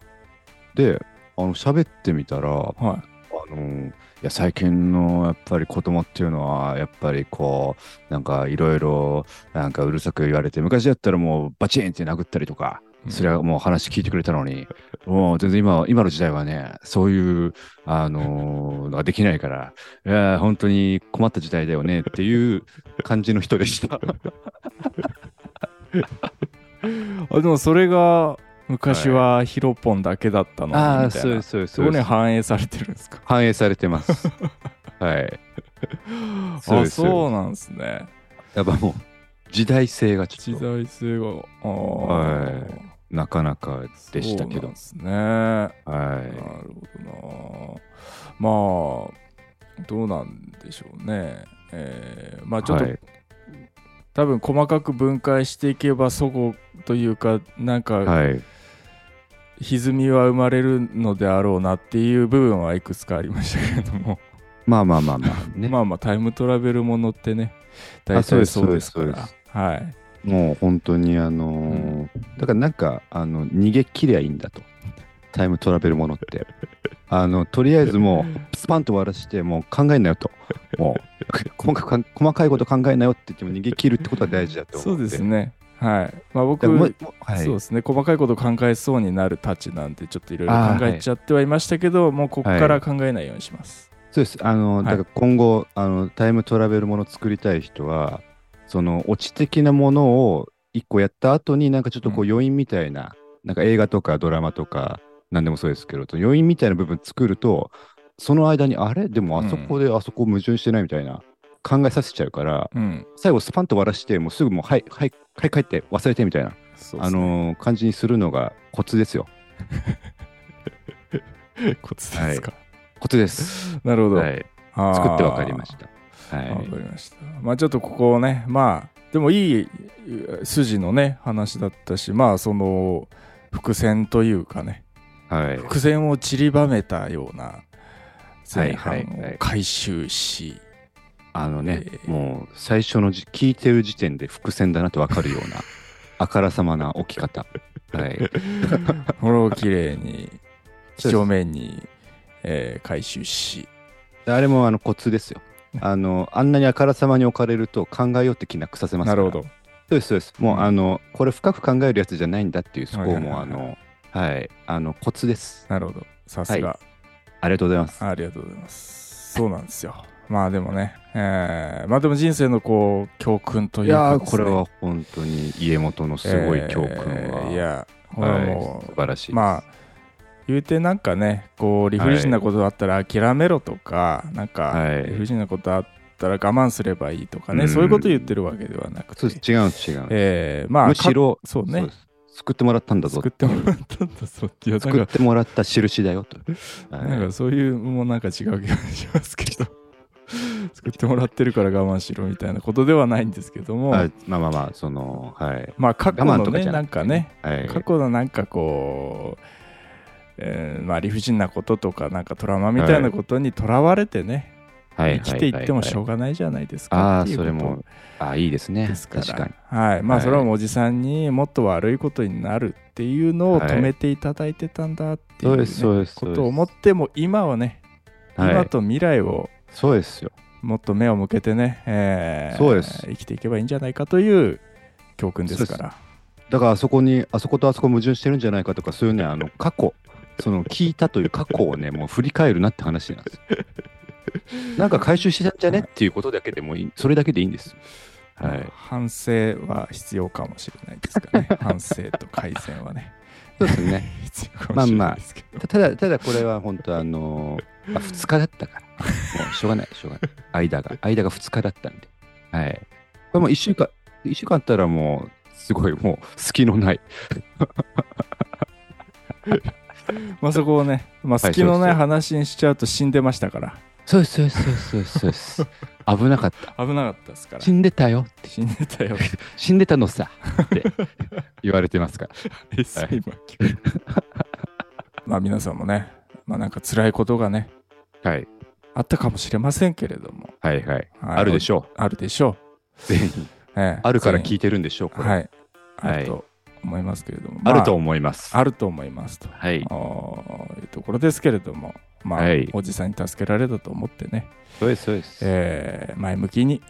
で、あの喋ってみたら、はい。あのーいや最近のやっぱり子供っていうのはやっぱりこうなんかいろいろなんかうるさく言われて昔だったらもうバチンって殴ったりとかそれはもう話聞いてくれたのに、<laughs> もう全然今今の時代はねそういうあのーのができないからいや本当に困った時代だよねっていう感じの人でした。<laughs> あでもそれが昔はヒロポンだけだったのにみたいな、ああそうですそうです。そこに反映されてるんですか？反映されてます。<laughs> はい。そうあそうなんですね。やっぱもう時代性がち時ょっと。代性があはーなかなかでしたけど。で。すね。なはるほどな。まあどうなんでしょうね。えーまあい。ちょっと、はい。多分細かく分解していけばそごというかなんかはい。歪みは生まれるのであろうなっていう部分はいくつかありましたけれども、まあまあまあまあね。まあまあタイムトラベルものってね。大あそうです体そうですから。そうです。はいもう本当にあのーだからなんかあの逃げ切りゃいいんだと。タイムトラベルものって。あのとりあえずもうスパンと終わらしてもう考えんなよと。もう <laughs> 細かく細かいこと考えんなよって言っても逃げ切るってことは大事だと思そうです。ねはいまあ僕でももうはいそうですね細かいこと考えそうになるたちなんでちょっといろいろ考えちゃってはいましたけど、もうここから考えないようにします、そうです。あの、はいだから今後、あの、タイムトラベルもの作りたい人は、その、オチ的なものを一個やった後に、なんかちょっとこうう余韻みたいな、なんか映画とかドラマとか、なんでもそうですけど、余韻みたいな部分作ると、その間に、あれ？でもあそこであそこ矛盾してないみたいな、考えさせちゃうから、うん。最後スパンと終わらして、もうすぐもう、はい、はい、はい、帰って忘れてみたいな、ね。のー感じにするのがコツですよ。<laughs> コツですか、コツです。<laughs> なるほど、はい。作ってわかりました。はわかい。りました。まあちょっとここをね、まあ、でもいい筋のね、話だったし、まあその伏線というかね、はい。伏線を散りばめたような前半はいはいはいを回収し、あのね、えーもう最初のじ聞いてる時点で伏線だなと分かるような、<laughs> あからさまな置き方。はい。<laughs> これをきれいに、そうです表面に、えー回収し、あれもあのコツですよ。あの、あんなにあからさまに置かれると考えようって気なくさせますから。なるほど。そうです、そうです。もう、うんあの、これ深く考えるやつじゃないんだっていう、そこはいはいはいはいもあの、はい、あの、コツです。なるほど。さすが、ありがとうございます。ありがとうございます。そうなんですよ。まあでもね、えーまあでも人生のこう、教訓といいうかやー、ですね、これは本当に家元のすごい教訓は、えーいや、これははい、もう、素晴らしいです。まあ言うてなんかねこう理不尽なことあったら諦めろとか、なんかはい。理不尽なことあったら我慢すればいいとかね、うん。そういうこと言ってるわけではなくて。そうです、違う違う。えーまあむしろ、かそうね。です。救ってもらったんだぞ。作ってもらったんだぞって作ってもらった印だよと。はい。なんかそういうもなんか違う気がしますけど。<laughs> 作ってもらってるから我慢しろみたいなことではないんですけども。あまあまあまあ、その、はい。まあ過去のね。なんかね。はい。過去のなんかこう、えーまあ、理不尽なこととかなんかトラウマみたいなことにとらわれてね、はい。生きていってもしょうががないじゃないですああ、かっていうこと。それも、ああ、いいですね。です確かに。はい。まあはい。それはもうおじさんにもっと悪いことになるっていうのをはい止めていただいてたんだっていう,、ねそうです、そうです。ことを思っても今はねはい。今と未来をそうですよ。もっと目を向けてね、えーそうです。生きていけばいいんじゃないかという教訓ですから。だからあそこに、あそことあそこ矛盾してるんじゃないかとか、そういうね、あの過去、その聞いたという過去をね、もう振り返るなって話なんですよ。<laughs> なんか回収してたんじゃねっていうことだけでもいい、それだけでいいんです。はい。反省は必要かもしれないですかね。<laughs> 反省と改善はね。そうですね。必要かもしれないですけど。ただ、ただこれは本当あのー、まあ、2日だったから、もうしょうがない、しょうがない。間が、間が2日だったんで。はい。これもう1週間、1週間あったらもう、すごいもう、隙のない。<laughs> まあそこをね、まあ、はい隙のない話にしちゃうと死んでましたから。そうです、そうです、そうです、そうです。<laughs> 危なかった。危なかったですから。死んでたよって。死んでたよ。<laughs> 死んでたのさって言われてますから。きまあ皆さんもね、まあなんか辛いことがね、はい。あったかもしれませんけれども、はいはい。はいあるでしょあるでしょう。全員。う。ええあるから聞いいてるんでしょう、これ。はい。あ思いますけれども。あるとま思います。ああると思いますと。はい。いうところですけれども、まあ、はいおじさんに助けられたと思ってね、そうです、そうです。えー前向きに、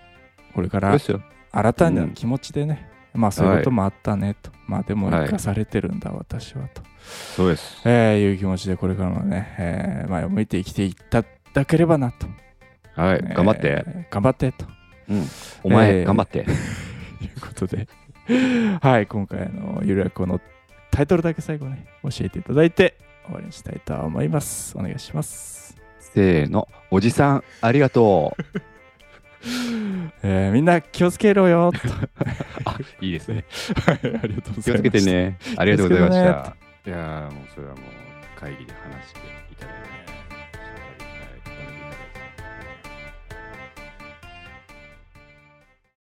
これから。新たな気持ちでね、まあそういうこともあったねと、まあでもはい生かされてるんだ、私はと、そうです。えーいう気持ちでこれからもね、えー前を向いて生きていただければなと。はい。えー頑張って。頑張ってとうん。お前、えー頑張って。<laughs> いうことで、はい、今回のゆるやこのタイトルだけ最後ね、教えていただいて終わりにしたいと思います。お願いします。せーの。おじさん、ありがとう。<laughs> えーみんな気をつけろよ <laughs> と。いいですね。はい、ありがとうございます。気をつけて。ね。ありがとうございました。いやーもうそれはもう会議で話して。